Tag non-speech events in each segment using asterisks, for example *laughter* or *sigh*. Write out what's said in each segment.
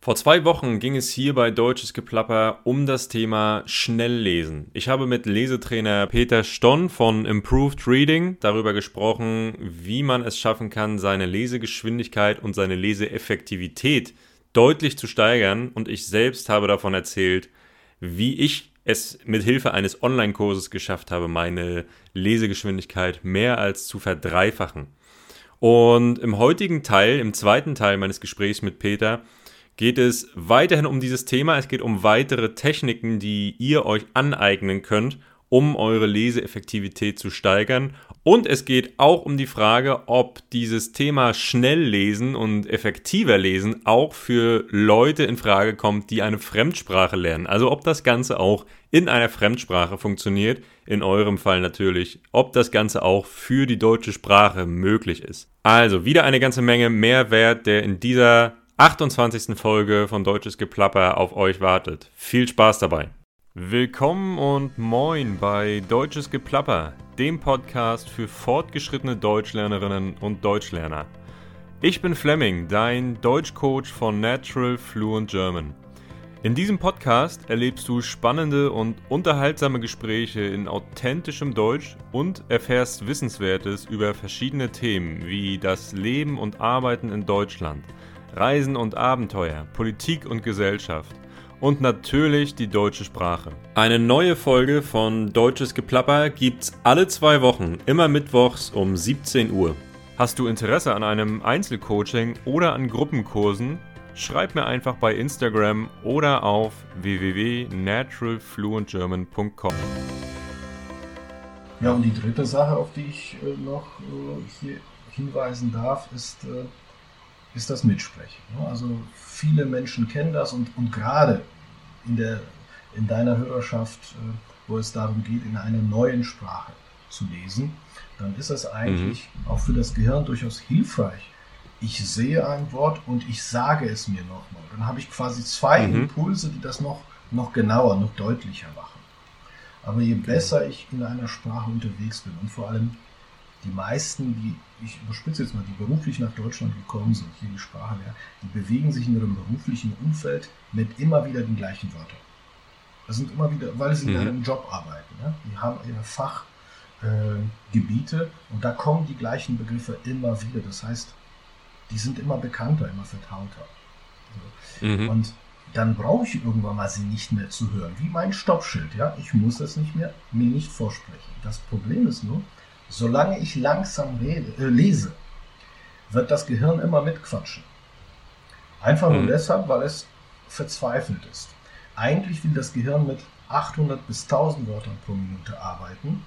Vor zwei Wochen ging es hier bei Deutsches Geplapper um das Thema Schnelllesen. Ich habe mit Lesetrainer Peter Stonn von Improved Reading darüber gesprochen, wie man es schaffen kann, seine Lesegeschwindigkeit und seine Leseeffektivität deutlich zu steigern. Und ich selbst habe davon erzählt, wie ich es mit Hilfe eines Online-Kurses geschafft habe, meine Lesegeschwindigkeit mehr als zu verdreifachen. Und im heutigen Teil, im zweiten Teil meines Gesprächs mit Peter, geht es weiterhin um dieses Thema. Es geht um weitere Techniken, die ihr euch aneignen könnt, um eure Leseeffektivität zu steigern. Und es geht auch um die Frage, ob dieses Thema schnell lesen und effektiver lesen auch für Leute in Frage kommt, die eine Fremdsprache lernen. Also ob das Ganze auch in einer Fremdsprache funktioniert, in eurem Fall natürlich, ob das Ganze auch für die deutsche Sprache möglich ist. Also wieder eine ganze Menge Mehrwert, der in dieser 28. Folge von Deutsches Geplapper auf euch wartet. Viel Spaß dabei. Willkommen und moin bei Deutsches Geplapper, dem Podcast für fortgeschrittene Deutschlernerinnen und Deutschlerner. Ich bin Fleming, dein Deutschcoach von Natural Fluent German. In diesem Podcast erlebst du spannende und unterhaltsame Gespräche in authentischem Deutsch und erfährst Wissenswertes über verschiedene Themen wie das Leben und Arbeiten in Deutschland – Reisen und Abenteuer, Politik und Gesellschaft und natürlich die deutsche Sprache. Eine neue Folge von Deutsches Geplapper gibt's alle zwei Wochen, immer mittwochs um 17 Uhr. Hast du Interesse an einem Einzelcoaching oder an Gruppenkursen? Schreib mir einfach bei Instagram oder auf www.naturalfluentgerman.com. Ja, und die dritte Sache, auf die ich äh, noch äh, hier hinweisen darf, ist äh, ist das Mitsprechen. Also viele Menschen kennen das und, und gerade in, der, in deiner Hörerschaft, äh, wo es darum geht, in einer neuen Sprache zu lesen, dann ist es eigentlich mhm. auch für das Gehirn durchaus hilfreich. Ich sehe ein Wort und ich sage es mir nochmal. Dann habe ich quasi zwei mhm. Impulse, die das noch, noch genauer, noch deutlicher machen. Aber je besser ich in einer Sprache unterwegs bin und vor allem die meisten, die, ich überspitze jetzt mal, die beruflich nach Deutschland gekommen sind, hier die Sprache lernen, die bewegen sich in ihrem beruflichen Umfeld mit immer wieder den gleichen Wörtern. Das sind immer wieder, weil sie mhm. in einem Job arbeiten. Ja? Die haben ihre Fachgebiete äh, und da kommen die gleichen Begriffe immer wieder. Das heißt, die sind immer bekannter, immer vertrauter. So. Mhm. Und dann brauche ich irgendwann mal sie nicht mehr zu hören, wie mein Stoppschild. Ja? Ich muss es nicht mehr, mir nicht vorsprechen. Das Problem ist nur, Solange ich langsam rede, äh, lese, wird das Gehirn immer mitquatschen. Einfach nur mhm. deshalb, weil es verzweifelt ist. Eigentlich will das Gehirn mit 800 bis 1000 Wörtern pro Minute arbeiten,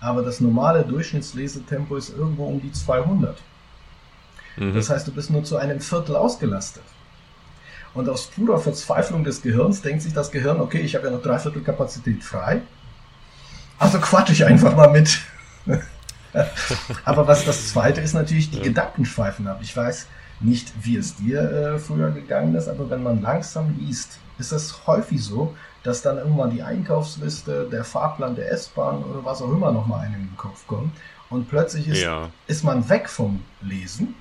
aber das normale Durchschnittslesetempo ist irgendwo um die 200. Mhm. Das heißt, du bist nur zu einem Viertel ausgelastet. Und aus purer Verzweiflung des Gehirns denkt sich das Gehirn, okay, ich habe ja noch dreiviertel Kapazität frei, also quatsch ich einfach mal mit. *laughs* *laughs* aber was das Zweite ist natürlich die ja. Gedankenschweifen ab. Ich weiß nicht, wie es dir äh, früher gegangen ist, aber wenn man langsam liest, ist es häufig so, dass dann irgendwann die Einkaufsliste, der Fahrplan der S-Bahn oder was auch immer nochmal einem in den Kopf kommt. Und plötzlich ist, ja. ist man weg vom Lesen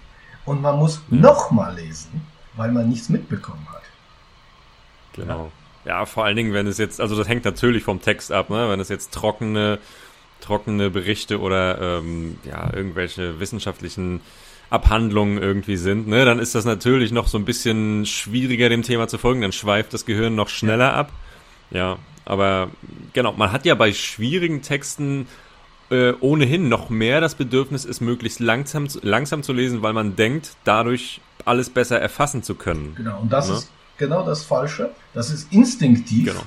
und man muss mhm. nochmal lesen, weil man nichts mitbekommen hat. Genau. Ja. ja, vor allen Dingen, wenn es jetzt, also das hängt natürlich vom Text ab, ne? wenn es jetzt trockene trockene Berichte oder ähm, ja, irgendwelche wissenschaftlichen Abhandlungen irgendwie sind, ne, dann ist das natürlich noch so ein bisschen schwieriger, dem Thema zu folgen. Dann schweift das Gehirn noch schneller ab. Ja, aber genau, man hat ja bei schwierigen Texten äh, ohnehin noch mehr das Bedürfnis, es möglichst langsam, langsam zu lesen, weil man denkt, dadurch alles besser erfassen zu können. Genau, und das ne? ist genau das Falsche. Das ist instinktiv, genau.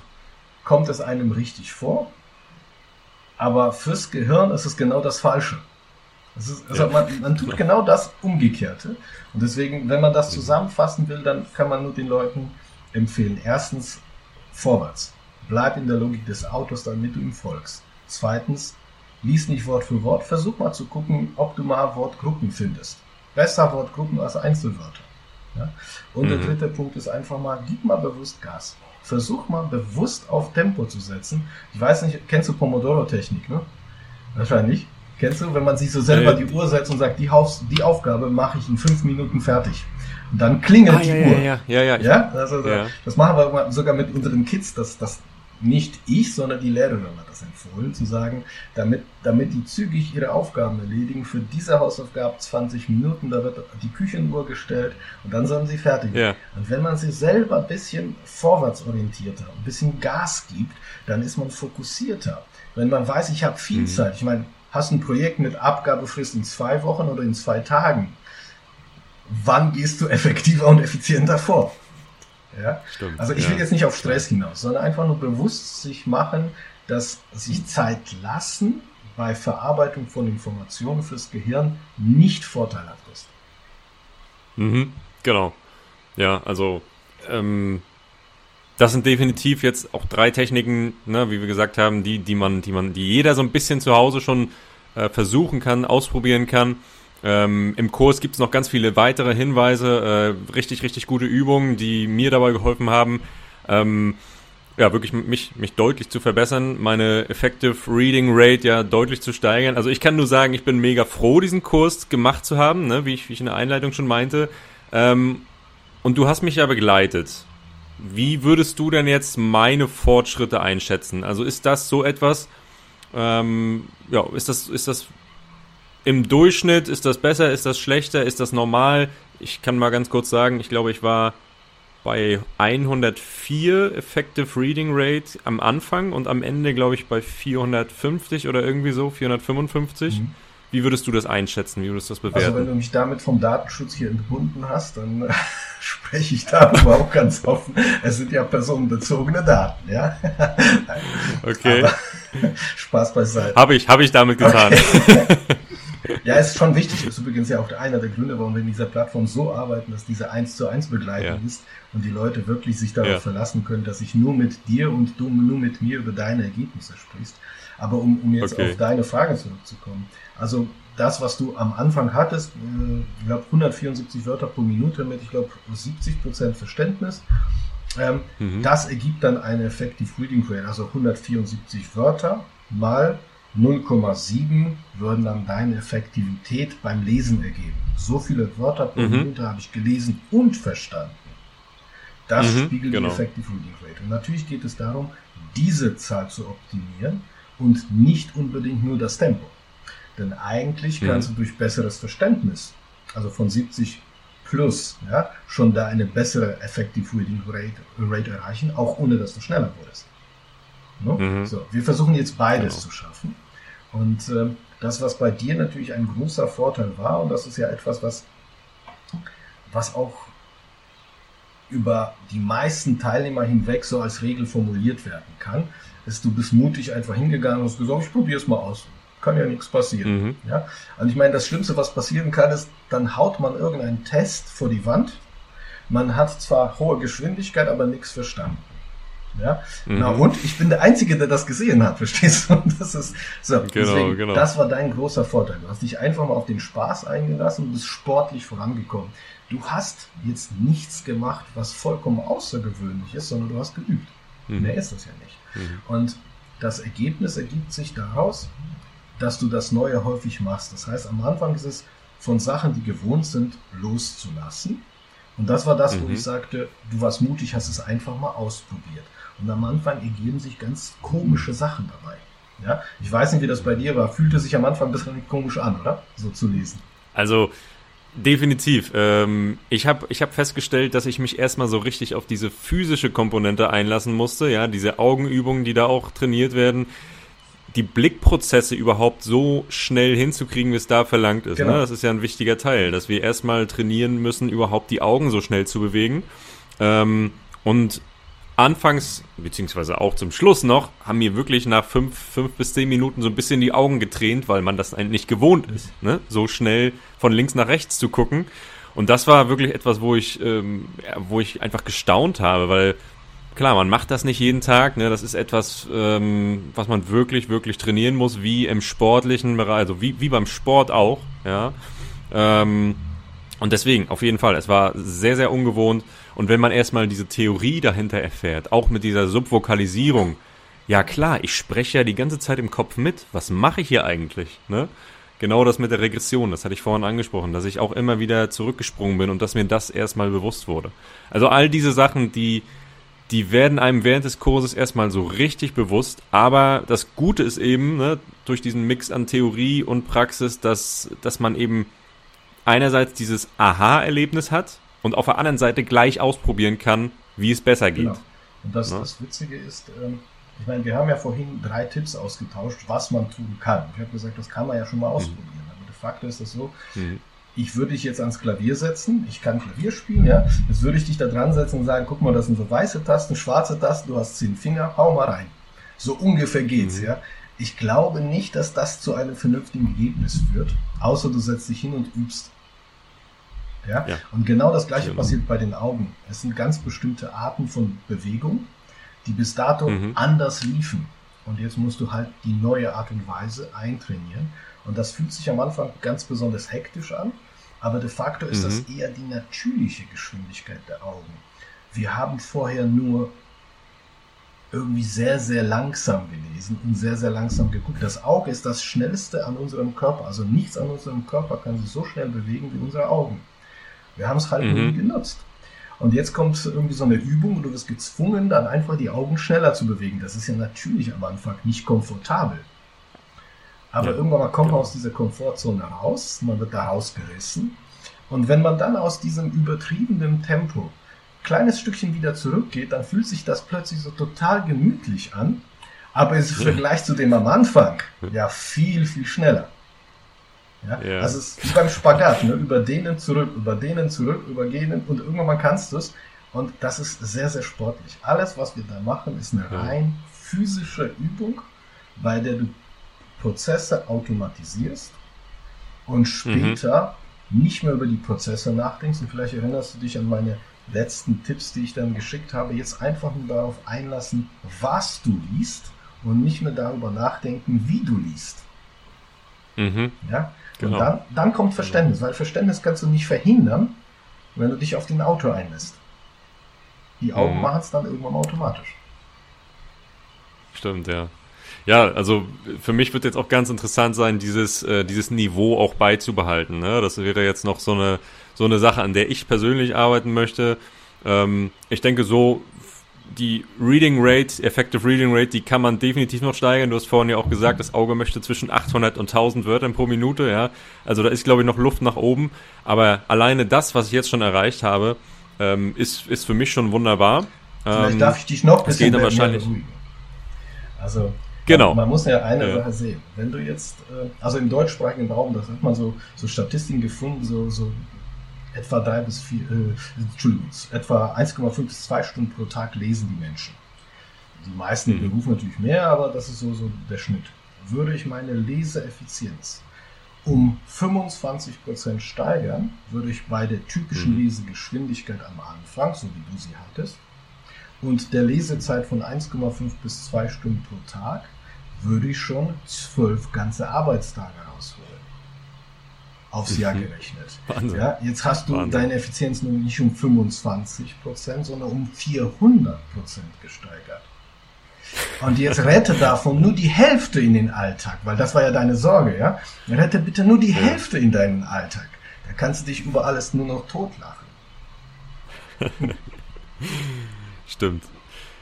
kommt es einem richtig vor. Aber fürs Gehirn ist es genau das Falsche. Es ist, also ja. man, man, tut genau das Umgekehrte. Und deswegen, wenn man das zusammenfassen will, dann kann man nur den Leuten empfehlen. Erstens, vorwärts. Bleib in der Logik des Autors, damit du ihm folgst. Zweitens, lies nicht Wort für Wort. Versuch mal zu gucken, ob du mal Wortgruppen findest. Besser Wortgruppen als Einzelwörter. Ja? Und mhm. der dritte Punkt ist einfach mal, gib mal bewusst Gas versuch mal bewusst auf Tempo zu setzen. Ich weiß nicht, kennst du Pomodoro-Technik, ne? Wahrscheinlich. Kennst du, wenn man sich so selber die Uhr setzt und sagt, die, Haus die Aufgabe mache ich in fünf Minuten fertig. Und dann klingelt ah, die ja, Uhr. Ja, ja, ja. ja? Also, ja. Das machen wir sogar mit unseren Kids, dass, dass nicht ich, sondern die Lehrerin hat das empfohlen, zu sagen, damit, damit die zügig ihre Aufgaben erledigen, für diese Hausaufgabe 20 Minuten, da wird die Küchenuhr gestellt und dann sollen sie fertig ja. Und wenn man sich selber ein bisschen vorwärtsorientierter, ein bisschen Gas gibt, dann ist man fokussierter. Wenn man weiß, ich habe viel mhm. Zeit, ich meine, hast ein Projekt mit Abgabefrist in zwei Wochen oder in zwei Tagen, wann gehst du *laughs* effektiver und effizienter vor? Ja? Stimmt, also ich will jetzt nicht auf Stress hinaus, sondern einfach nur bewusst sich machen, dass sich Zeit lassen bei Verarbeitung von Informationen fürs Gehirn nicht vorteilhaft ist. Mhm, genau. Ja, also ähm, das sind definitiv jetzt auch drei Techniken, ne, wie wir gesagt haben, die, die man, die man, die jeder so ein bisschen zu Hause schon äh, versuchen kann, ausprobieren kann. Ähm, Im Kurs gibt es noch ganz viele weitere Hinweise, äh, richtig, richtig gute Übungen, die mir dabei geholfen haben, ähm, ja, wirklich mich, mich deutlich zu verbessern, meine Effective Reading Rate ja deutlich zu steigern. Also ich kann nur sagen, ich bin mega froh, diesen Kurs gemacht zu haben, ne, wie, ich, wie ich in der Einleitung schon meinte. Ähm, und du hast mich ja begleitet. Wie würdest du denn jetzt meine Fortschritte einschätzen? Also ist das so etwas, ähm, ja, ist das, ist das im Durchschnitt ist das besser, ist das schlechter, ist das normal? Ich kann mal ganz kurz sagen, ich glaube, ich war bei 104 Effective Reading Rate am Anfang und am Ende, glaube ich, bei 450 oder irgendwie so, 455. Mhm. Wie würdest du das einschätzen? Wie würdest du das bewerten? Also wenn du mich damit vom Datenschutz hier entbunden hast, dann äh, *laughs* spreche ich darüber auch ganz offen. Es sind ja personenbezogene Daten, ja. *laughs* okay. Aber, *laughs* Spaß beiseite. Habe ich, habe ich damit getan. Okay. Ja, ist schon wichtig. Das ist übrigens ja auch einer der Gründe, warum wir in dieser Plattform so arbeiten, dass diese 1 zu 1 Begleitung ja. ist und die Leute wirklich sich darauf ja. verlassen können, dass ich nur mit dir und du nur mit mir über deine Ergebnisse sprichst. Aber um, um jetzt okay. auf deine Frage zurückzukommen. Also das, was du am Anfang hattest, äh, ich glaube 174 Wörter pro Minute mit, ich glaube 70% Verständnis. Ähm, mhm. Das ergibt dann eine Effective Reading Rate, also 174 Wörter mal 0,7 würden dann deine Effektivität beim Lesen ergeben. So viele Wörter pro mhm. Minute habe ich gelesen und verstanden. Das mhm, spiegelt genau. die Effective Reading Rate. Und natürlich geht es darum, diese Zahl zu optimieren und nicht unbedingt nur das Tempo. Denn eigentlich mhm. kannst du durch besseres Verständnis, also von 70 plus, ja, schon da eine bessere Effective Reading Rate, Rate erreichen, auch ohne dass du schneller wurdest. No? Mhm. So, wir versuchen jetzt beides genau. zu schaffen. Und äh, das, was bei dir natürlich ein großer Vorteil war, und das ist ja etwas, was, was auch über die meisten Teilnehmer hinweg so als Regel formuliert werden kann, ist, du bist mutig einfach hingegangen und hast gesagt, ich probiere es mal aus. Kann ja nichts passieren. Mhm. Ja? Und ich meine, das Schlimmste, was passieren kann, ist, dann haut man irgendeinen Test vor die Wand. Man hat zwar hohe Geschwindigkeit, aber nichts verstanden. Ja? Mhm. Na und ich bin der Einzige, der das gesehen hat, *laughs* verstehst du? das ist so. Genau, deswegen, genau. Das war dein großer Vorteil. Du hast dich einfach mal auf den Spaß eingelassen und bist sportlich vorangekommen. Du hast jetzt nichts gemacht, was vollkommen außergewöhnlich ist, sondern du hast geübt. Mhm. Mehr ist das ja nicht. Mhm. Und das Ergebnis ergibt sich daraus, dass du das Neue häufig machst. Das heißt, am Anfang ist es von Sachen, die gewohnt sind, loszulassen. Und das war das, wo mhm. ich sagte, du warst mutig, hast es einfach mal ausprobiert. Und am Anfang ergeben sich ganz komische Sachen dabei. Ja, ich weiß nicht, wie das bei dir war. Fühlte sich am Anfang ein bisschen komisch an, oder? So zu lesen. Also, definitiv. Ähm, ich habe ich hab festgestellt, dass ich mich erstmal so richtig auf diese physische Komponente einlassen musste. Ja, diese Augenübungen, die da auch trainiert werden. Die Blickprozesse überhaupt so schnell hinzukriegen, wie es da verlangt ist. Ne? Genau. Ne? Das ist ja ein wichtiger Teil, dass wir erstmal trainieren müssen, überhaupt die Augen so schnell zu bewegen. Ähm, und anfangs, beziehungsweise auch zum Schluss noch, haben mir wirklich nach fünf, fünf bis zehn Minuten so ein bisschen die Augen getränt, weil man das eigentlich nicht gewohnt ist, ne? so schnell von links nach rechts zu gucken. Und das war wirklich etwas, wo ich, ähm, wo ich einfach gestaunt habe, weil klar, man macht das nicht jeden Tag. Ne? Das ist etwas, ähm, was man wirklich, wirklich trainieren muss, wie im sportlichen Bereich, also wie, wie beim Sport auch. Ja. Ähm, und deswegen, auf jeden Fall, es war sehr, sehr ungewohnt. Und wenn man erstmal diese Theorie dahinter erfährt, auch mit dieser Subvokalisierung, ja klar, ich spreche ja die ganze Zeit im Kopf mit. Was mache ich hier eigentlich? Ne? genau das mit der Regression, das hatte ich vorhin angesprochen, dass ich auch immer wieder zurückgesprungen bin und dass mir das erstmal bewusst wurde. Also all diese Sachen, die, die werden einem während des Kurses erstmal so richtig bewusst, aber das Gute ist eben, ne, durch diesen Mix an Theorie und Praxis, dass, dass man eben einerseits dieses Aha-Erlebnis hat und auf der anderen Seite gleich ausprobieren kann, wie es besser geht. Genau. Und das, ja. das Witzige ist, ähm, ich meine, wir haben ja vorhin drei Tipps ausgetauscht, was man tun kann. Ich habe gesagt, das kann man ja schon mal mhm. ausprobieren. Mhm. Aber de facto ist das so, mhm. ich würde dich jetzt ans Klavier setzen, ich kann Klavier spielen, ja. Jetzt würde ich dich da dran setzen und sagen, guck mal, das sind so weiße Tasten, schwarze Tasten, du hast zehn Finger, hau mal rein. So ungefähr geht's, mhm. ja. Ich glaube nicht, dass das zu einem vernünftigen Ergebnis führt, außer du setzt dich hin und übst. Ja? ja. Und genau das gleiche genau. passiert bei den Augen. Es sind ganz bestimmte Arten von Bewegung, die bis dato mhm. anders liefen. Und jetzt musst du halt die neue Art und Weise eintrainieren. Und das fühlt sich am Anfang ganz besonders hektisch an, aber de facto ist mhm. das eher die natürliche Geschwindigkeit der Augen. Wir haben vorher nur irgendwie sehr, sehr langsam gelesen und sehr, sehr langsam geguckt. Das Auge ist das schnellste an unserem Körper. Also nichts an unserem Körper kann sich so schnell bewegen wie unsere Augen. Wir haben es halt mhm. nie genutzt. Und jetzt kommt irgendwie so eine Übung und du wirst gezwungen, dann einfach die Augen schneller zu bewegen. Das ist ja natürlich am Anfang nicht komfortabel. Aber ja. irgendwann mal kommt man aus dieser Komfortzone raus, man wird da rausgerissen. Und wenn man dann aus diesem übertriebenen Tempo ein kleines Stückchen wieder zurückgeht, dann fühlt sich das plötzlich so total gemütlich an. Aber ist im Vergleich zu dem am Anfang ja viel, viel schneller. Ja? ja. Also es ist wie beim Spagat, ne? über denen zurück, über denen zurück, über denen und irgendwann mal kannst du es. Und das ist sehr, sehr sportlich. Alles, was wir da machen, ist eine rein physische Übung, bei der du Prozesse automatisierst und später mhm. nicht mehr über die Prozesse nachdenkst. Und vielleicht erinnerst du dich an meine letzten Tipps, die ich dann geschickt habe. Jetzt einfach nur darauf einlassen, was du liest und nicht mehr darüber nachdenken, wie du liest. Mhm. Ja? Genau. Und dann, dann kommt Verständnis, weil Verständnis kannst du nicht verhindern, wenn du dich auf den Autor einlässt. Die Augen mhm. machen es dann irgendwann automatisch. Stimmt, ja. Ja, also für mich wird jetzt auch ganz interessant sein, dieses, äh, dieses Niveau auch beizubehalten. Ne? Das wäre jetzt noch so eine, so eine Sache, an der ich persönlich arbeiten möchte. Ähm, ich denke, so die Reading Rate, Effective Reading Rate, die kann man definitiv noch steigern. Du hast vorhin ja auch gesagt, das Auge möchte zwischen 800 und 1000 Wörtern pro Minute, ja. Also da ist, glaube ich, noch Luft nach oben. Aber alleine das, was ich jetzt schon erreicht habe, ähm, ist, ist für mich schon wunderbar. Vielleicht ähm, darf ich dich noch ein bisschen mehr wahrscheinlich. Also, genau. man, muss ja eine ja. Sache sehen. Wenn du jetzt, äh, also im deutschsprachigen Raum, das hat man so, so Statistiken gefunden, so, so etwa drei bis vier, äh, Entschuldigung, etwa 1,5 bis 2 Stunden pro Tag lesen die Menschen. Die meisten mhm. Berufe natürlich mehr, aber das ist so, so der Schnitt. Würde ich meine Leseeffizienz um 25% steigern, würde ich bei der typischen mhm. Lesegeschwindigkeit am Anfang, so wie du sie hattest, und der Lesezeit von 1,5 bis 2 Stunden pro Tag, würde ich schon 12 ganze Arbeitstage rausholen aufs Jahr gerechnet. *laughs* Wahnsinn. Ja, jetzt hast du Wahnsinn. deine Effizienz nun nicht um 25% sondern um 400% gesteigert. Und jetzt rette davon nur die Hälfte in den Alltag, weil das war ja deine Sorge, ja? Rette bitte nur die. Hälfte in deinen Alltag. Da kannst du dich über alles nur noch totlachen. *laughs* Stimmt.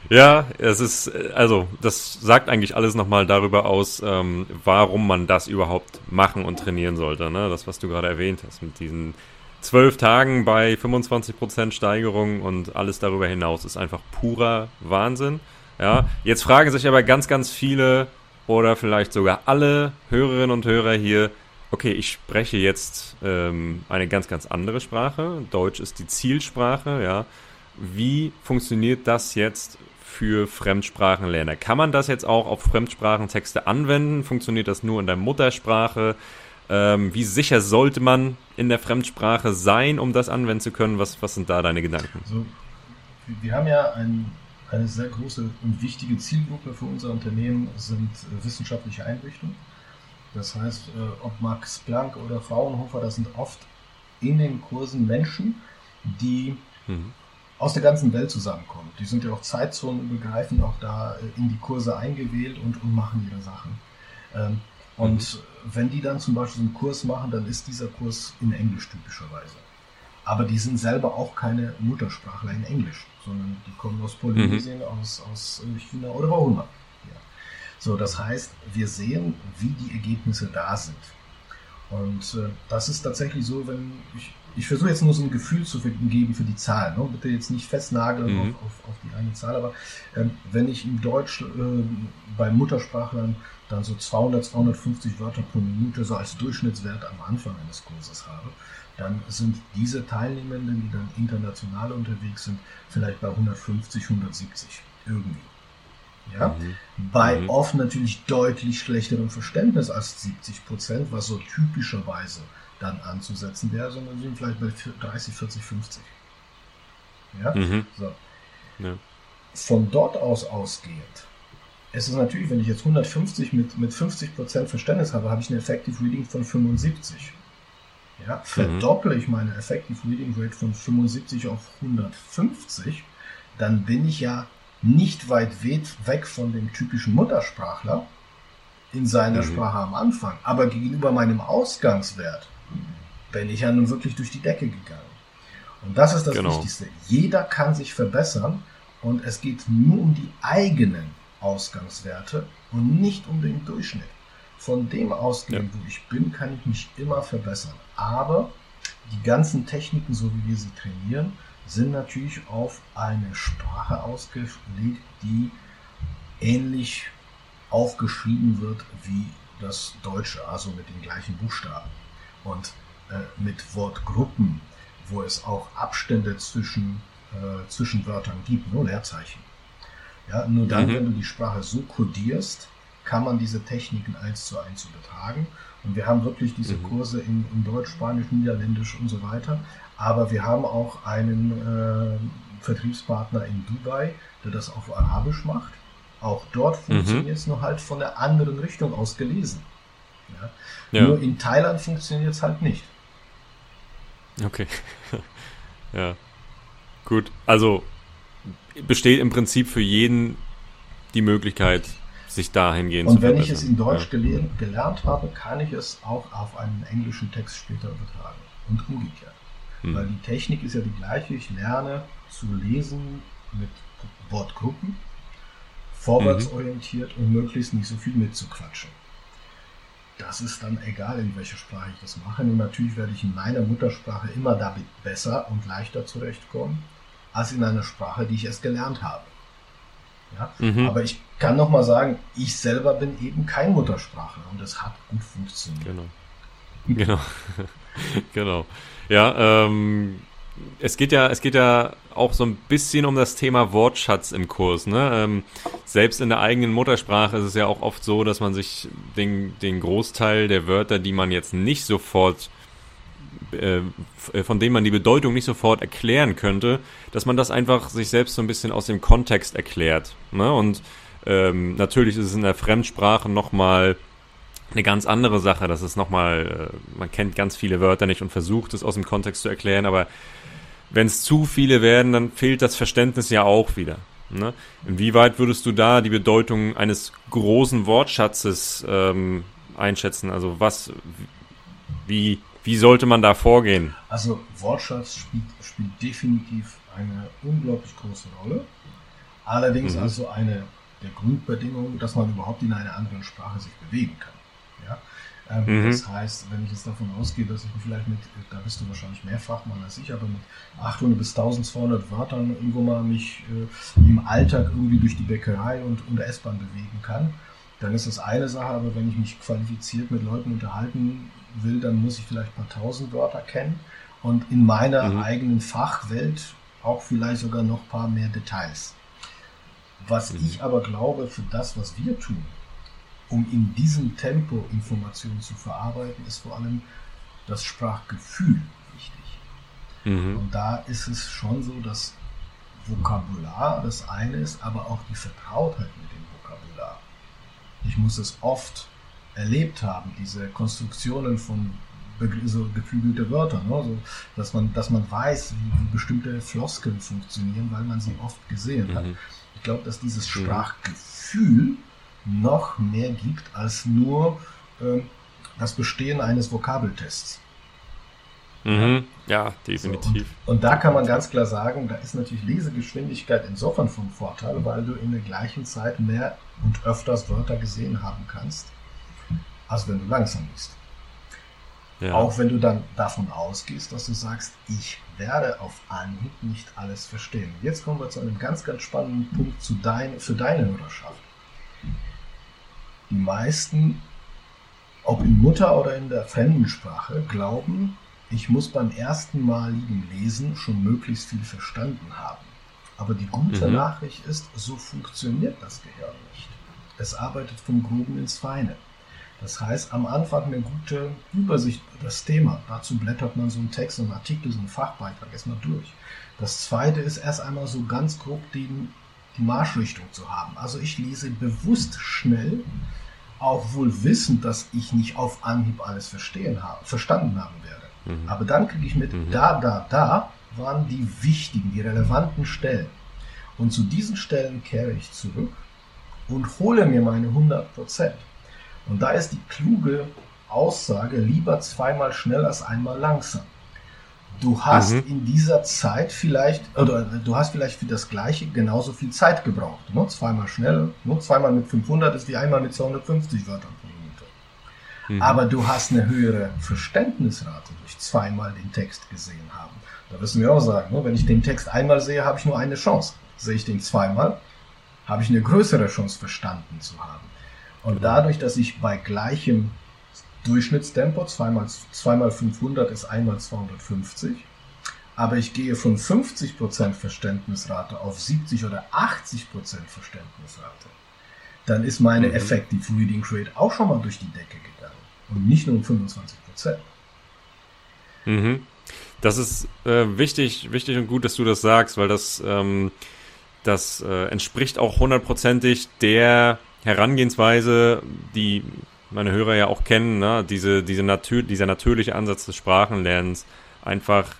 Ja, es ist, also, das sagt eigentlich alles nochmal darüber aus, ähm, warum man das überhaupt machen und trainieren sollte. Ne? Das, was du gerade erwähnt hast, mit diesen zwölf Tagen bei 25% Steigerung und alles darüber hinaus ist einfach purer Wahnsinn. Ja, jetzt fragen sich aber ganz, ganz viele oder vielleicht sogar alle Hörerinnen und Hörer hier, okay, ich spreche jetzt ähm, eine ganz, ganz andere Sprache. Deutsch ist die Zielsprache, ja. Wie funktioniert das jetzt für Fremdsprachenlerner. Kann man das jetzt auch auf Fremdsprachentexte anwenden? Funktioniert das nur in der Muttersprache? Ähm, wie sicher sollte man in der Fremdsprache sein, um das anwenden zu können? Was, was sind da deine Gedanken? Also, wir haben ja ein, eine sehr große und wichtige Zielgruppe für unser Unternehmen, sind äh, wissenschaftliche Einrichtungen. Das heißt, äh, ob Max Planck oder Fraunhofer, das sind oft in den Kursen Menschen, die mhm aus der ganzen Welt zusammenkommen. Die sind ja auch zeitzonenübergreifend auch da äh, in die Kurse eingewählt und, und machen ihre Sachen. Ähm, Und mhm. wenn die dann zum Beispiel einen Kurs machen, dann ist dieser Kurs in Englisch typischerweise. Aber die sind selber auch keine Muttersprachler in Englisch, sondern die kommen aus Polynesien, mhm. aus, aus China oder wo immer. Ja. So, das heißt, wir sehen, wie die Ergebnisse da sind. Und äh, das ist tatsächlich so, wenn ich, ich versuche jetzt nur so ein Gefühl zu geben für die Zahlen. Ne? Bitte jetzt nicht festnageln mhm. auf, auf, auf, die eine Zahl, aber ähm, wenn ich im Deutsch äh, bei Muttersprachlern dann so 200, 250 Wörter pro Minute so als Durchschnittswert am Anfang eines Kurses habe, dann sind diese Teilnehmenden, die dann international unterwegs sind, vielleicht bei 150, 170 irgendwie. Ja? Mhm. Bei mhm. oft natürlich deutlich schlechterem Verständnis als 70 Prozent, was so typischerweise dann anzusetzen wäre, sondern sind vielleicht bei 30, 40, 50. Ja? Mhm. So. ja. Von dort aus ausgehend, es ist natürlich, wenn ich jetzt 150 mit, mit 50 Prozent Verständnis habe, habe ich ein Effective Reading von 75. Ja, verdopple ich meine Effective Reading Rate von 75 auf 150, dann bin ich ja nicht weit weg von dem typischen Muttersprachler in seiner mhm. Sprache am Anfang. Aber gegenüber meinem Ausgangswert bin ich ja nun wirklich durch die Decke gegangen. Und das ist das genau. Wichtigste. Jeder kann sich verbessern und es geht nur um die eigenen Ausgangswerte und nicht um den Durchschnitt. Von dem ausgehend, ja. wo ich bin, kann ich mich immer verbessern. Aber die ganzen Techniken, so wie wir sie trainieren, sind natürlich auf eine Sprache ausgelegt, die ähnlich aufgeschrieben wird wie das Deutsche, also mit den gleichen Buchstaben und äh, mit Wortgruppen, wo es auch Abstände zwischen, äh, zwischen Wörtern gibt, nur Leerzeichen. Ja, nur dann, mhm. wenn du die Sprache so kodierst, kann man diese Techniken eins zu eins übertragen. Und wir haben wirklich diese mhm. Kurse in, in Deutsch, Spanisch, Niederländisch und so weiter. Aber wir haben auch einen äh, Vertriebspartner in Dubai, der das auf Arabisch macht. Auch dort mhm. funktioniert es nur halt von der anderen Richtung aus gelesen. Ja? Nur in Thailand funktioniert es halt nicht. Okay. *laughs* ja. Gut. Also besteht im Prinzip für jeden die Möglichkeit, sich dahingehend Und wenn ich es in Deutsch ja. gelernt habe, kann ich es auch auf einen englischen Text später übertragen. Und umgekehrt. Hm. Weil die Technik ist ja die gleiche. Ich lerne zu lesen mit Wortgruppen, vorwärtsorientiert mhm. und möglichst nicht so viel mitzuquatschen. Das ist dann egal, in welcher Sprache ich das mache. Und natürlich werde ich in meiner Muttersprache immer damit besser und leichter zurechtkommen, als in einer Sprache, die ich erst gelernt habe. Ja? Mhm. Aber ich kann nochmal sagen, ich selber bin eben kein Muttersprachler und es hat gut funktioniert. Genau. *laughs* Genau. *laughs* genau. Ja, ähm, es geht ja, es geht ja auch so ein bisschen um das Thema Wortschatz im Kurs. Ne? Ähm, selbst in der eigenen Muttersprache ist es ja auch oft so, dass man sich den, den Großteil der Wörter, die man jetzt nicht sofort, äh, von denen man die Bedeutung nicht sofort erklären könnte, dass man das einfach sich selbst so ein bisschen aus dem Kontext erklärt. Ne? Und ähm, natürlich ist es in der Fremdsprache nochmal eine ganz andere Sache. Das ist nochmal, äh, man kennt ganz viele Wörter nicht und versucht es aus dem Kontext zu erklären, aber wenn es zu viele werden, dann fehlt das Verständnis ja auch wieder. Ne? Inwieweit würdest du da die Bedeutung eines großen Wortschatzes ähm, einschätzen? Also was, wie, wie sollte man da vorgehen? Also Wortschatz spielt, spielt definitiv eine unglaublich große Rolle. Allerdings mhm. also eine der Grundbedingungen, dass man überhaupt in einer anderen Sprache sich bewegen kann. Ja? Ähm, mhm. Das heißt, wenn ich jetzt davon ausgehe, dass ich vielleicht mit, da bist du wahrscheinlich mehr Fachmann als ich, aber mit 800 bis 1200 Wörtern irgendwo mal mich äh, im Alltag irgendwie durch die Bäckerei und, und S-Bahn bewegen kann, dann ist das eine Sache, aber wenn ich mich qualifiziert mit Leuten unterhalten will, dann muss ich vielleicht ein paar tausend Wörter kennen und in meiner mhm. eigenen Fachwelt auch vielleicht sogar noch ein paar mehr Details. Was mhm. ich aber glaube, für das, was wir tun, um in diesem Tempo Informationen zu verarbeiten, ist vor allem das Sprachgefühl wichtig. Mhm. Und da ist es schon so, dass Vokabular das eine ist, aber auch die Vertrautheit mit dem Vokabular. Ich muss es oft erlebt haben, diese Konstruktionen von so geflügelte Wörter, ne? so, dass, man, dass man weiß, wie, bestimmte Floskeln funktionieren, weil man sie oft gesehen hat. Mhm. Ich glaube, dass dieses mhm. Sprachgefühl noch mehr gibt als nur äh, das Bestehen eines Vokabeltests. Mhm. Ja, definitiv. So, und, und, da kann man ganz klar sagen, da ist natürlich Lesegeschwindigkeit insofern von Vorteil, weil du in der gleichen Zeit mehr und öfters Wörter gesehen haben kannst, als wenn du langsam liest. Ja. Auch wenn du dann davon ausgehst, dass du sagst, ich werde auf Anhieb nicht alles verstehen. Jetzt kommen wir zu einem ganz, ganz spannenden Punkt zu dein, für deine Hörerschaft. Die meisten, ob in Mutter- oder in der Fremdensprache, glauben, ich muss beim ersten maligen Lesen schon möglichst viel verstanden haben. Aber die gute mhm. Nachricht ist, so funktioniert das Gehirn nicht. Es arbeitet vom Groben ins Feine. Das heißt, am Anfang eine gute Übersicht über das Thema. Dazu blättert man so einen Text, so einen Artikel, so einen Fachbeitrag erstmal durch. Das zweite ist erst einmal so ganz grob die, die Marschrichtung zu haben. Also ich lese bewusst schnell, auch wohl wissend, dass ich nicht auf Anhieb alles verstehen habe, verstanden haben werde. Mhm. Aber dann kriege ich mit, mhm. da, da, da waren die wichtigen, die relevanten Stellen. Und zu diesen Stellen kehre ich zurück und hole mir meine 100 Prozent. Und da ist die kluge Aussage, lieber zweimal schnell als einmal langsam. Du hast mhm. in dieser Zeit vielleicht, oder du hast vielleicht für das Gleiche genauso viel Zeit gebraucht. Nur zweimal schnell, nur zweimal mit 500 ist wie einmal mit 250 Wörtern pro Minute. Mhm. Aber du hast eine höhere Verständnisrate durch zweimal den Text gesehen haben. Da du mir auch sagen, ne, wenn ich den Text einmal sehe, habe ich nur eine Chance. Sehe ich den zweimal, habe ich eine größere Chance verstanden zu haben. Und dadurch, dass ich bei gleichem Durchschnittstempo, zweimal, zweimal 500 ist einmal 250, aber ich gehe von 50% Verständnisrate auf 70 oder 80% Verständnisrate, dann ist meine mhm. Effective Reading Rate auch schon mal durch die Decke gegangen. Und nicht nur um 25%. Mhm. Das ist äh, wichtig, wichtig und gut, dass du das sagst, weil das, ähm, das äh, entspricht auch hundertprozentig der Herangehensweise, die meine Hörer ja auch kennen, ne? diese, diese natür dieser natürliche Ansatz des Sprachenlernens, einfach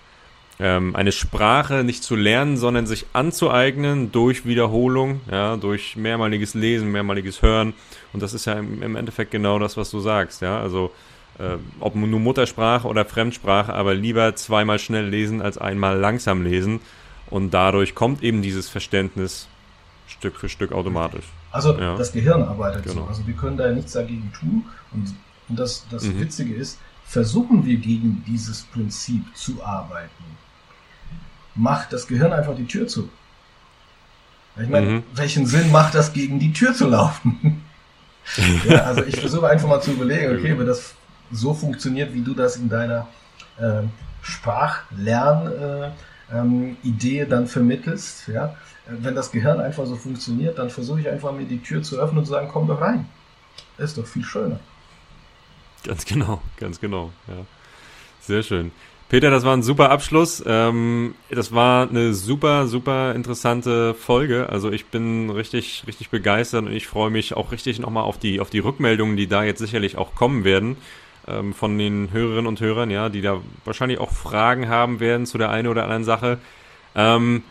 ähm, eine Sprache nicht zu lernen, sondern sich anzueignen durch Wiederholung, ja, durch mehrmaliges Lesen, mehrmaliges Hören. Und das ist ja im, im Endeffekt genau das, was du sagst, ja. Also äh, ob nur Muttersprache oder Fremdsprache, aber lieber zweimal schnell lesen als einmal langsam lesen. Und dadurch kommt eben dieses Verständnis Stück für Stück automatisch. Also ja. das Gehirn arbeitet genau. so. Also wir können da nichts dagegen tun. Und, und das, das mhm. Witzige ist, versuchen wir gegen dieses Prinzip zu arbeiten, macht das Gehirn einfach die Tür zu. Ich meine, mhm. welchen Sinn macht das, gegen die Tür zu laufen? *laughs* ja, also ich versuche einfach mal zu überlegen, okay, wenn das so funktioniert, wie du das in deiner äh, Sprachlern- äh, ähm, Idee dann vermittelst, ja, wenn das Gehirn einfach so funktioniert, dann versuche ich einfach mir die Tür zu öffnen und zu sagen, komm doch rein. Ist doch viel schöner. Ganz genau, ganz genau, ja. Sehr schön. Peter, das war ein super Abschluss. Ähm, das war eine super, super interessante Folge. Also ich bin richtig, richtig begeistert und ich freue mich auch richtig nochmal auf die, auf die Rückmeldungen, die da jetzt sicherlich auch kommen werden ähm, von den Hörerinnen und Hörern, ja, die da wahrscheinlich auch Fragen haben werden zu der einen oder anderen Sache. Ähm,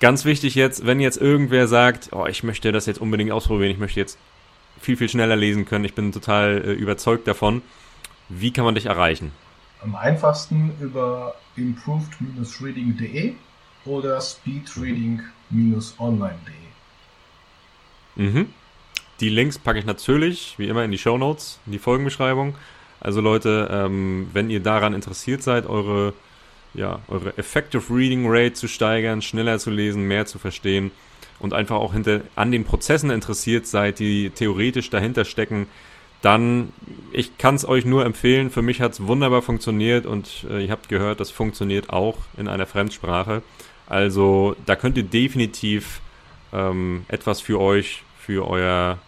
ganz wichtig jetzt, wenn jetzt irgendwer sagt, oh, ich möchte das jetzt unbedingt ausprobieren, ich möchte jetzt viel, viel schneller lesen können, ich bin total äh, überzeugt davon. Wie kann man dich erreichen? Am einfachsten über improved-reading.de oder speedreading-online.de. Mhm. Die Links packe ich natürlich, wie immer, in die Show Notes, in die Folgenbeschreibung. Also Leute, ähm, wenn ihr daran interessiert seid, eure, ja, eure Effective Reading Rate zu steigern, schneller zu lesen, mehr zu verstehen und einfach auch hinter, an den Prozessen interessiert seid, die theoretisch dahinter stecken, dann, ich kann es euch nur empfehlen. Für mich hat es wunderbar funktioniert und äh, ihr habt gehört, das funktioniert auch in einer Fremdsprache. Also da könnt ihr definitiv ähm, etwas für euch, für euer,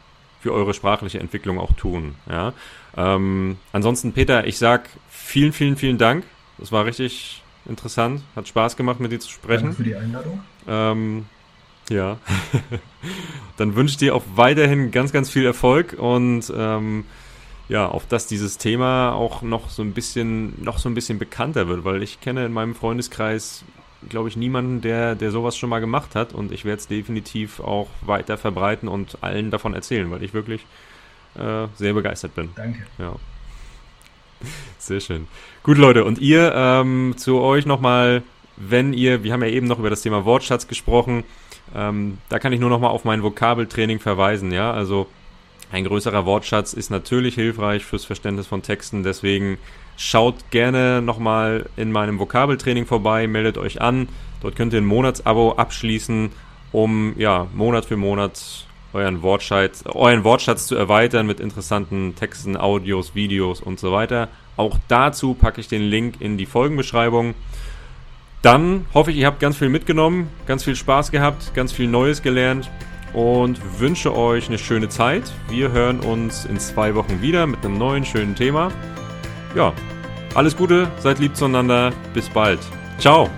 für eure sprachliche Entwicklung auch tun. Ja? Ähm, ansonsten, Peter, ich sag vielen, vielen, vielen Dank. Das war richtig interessant. Hat Spaß gemacht, mit dir zu sprechen. Danke für die Einladung. Ähm, ja. *laughs* Dann wünsche ich dir auch weiterhin ganz, ganz viel Erfolg und ähm, ja, auf dass dieses Thema auch noch so ein bisschen, noch so ein bisschen bekannter wird, weil ich kenne in meinem Freundeskreis, glaube ich, niemanden, der, der sowas schon mal gemacht hat und ich werde es definitiv auch weiter verbreiten und allen davon erzählen, weil ich wirklich äh, sehr begeistert bin. Danke. Ja. Sehr schön. Gut, Leute, und ihr ähm, zu euch nochmal, wenn ihr, wir haben ja eben noch über das Thema Wortschatz gesprochen, ähm, da kann ich nur nochmal auf mein Vokabeltraining verweisen, ja, also ein größerer Wortschatz ist natürlich hilfreich fürs Verständnis von Texten, deswegen schaut gerne nochmal in meinem Vokabeltraining vorbei, meldet euch an, dort könnt ihr ein Monatsabo abschließen, um ja, Monat für Monat euren Wortschatz, euren Wortschatz zu erweitern mit interessanten Texten, Audios, Videos und so weiter. Auch dazu packe ich den Link in die Folgenbeschreibung. Dann hoffe ich, ihr habt ganz viel mitgenommen, ganz viel Spaß gehabt, ganz viel Neues gelernt und wünsche euch eine schöne Zeit. Wir hören uns in zwei Wochen wieder mit einem neuen schönen Thema. Ja, alles Gute, seid lieb zueinander, bis bald. Ciao!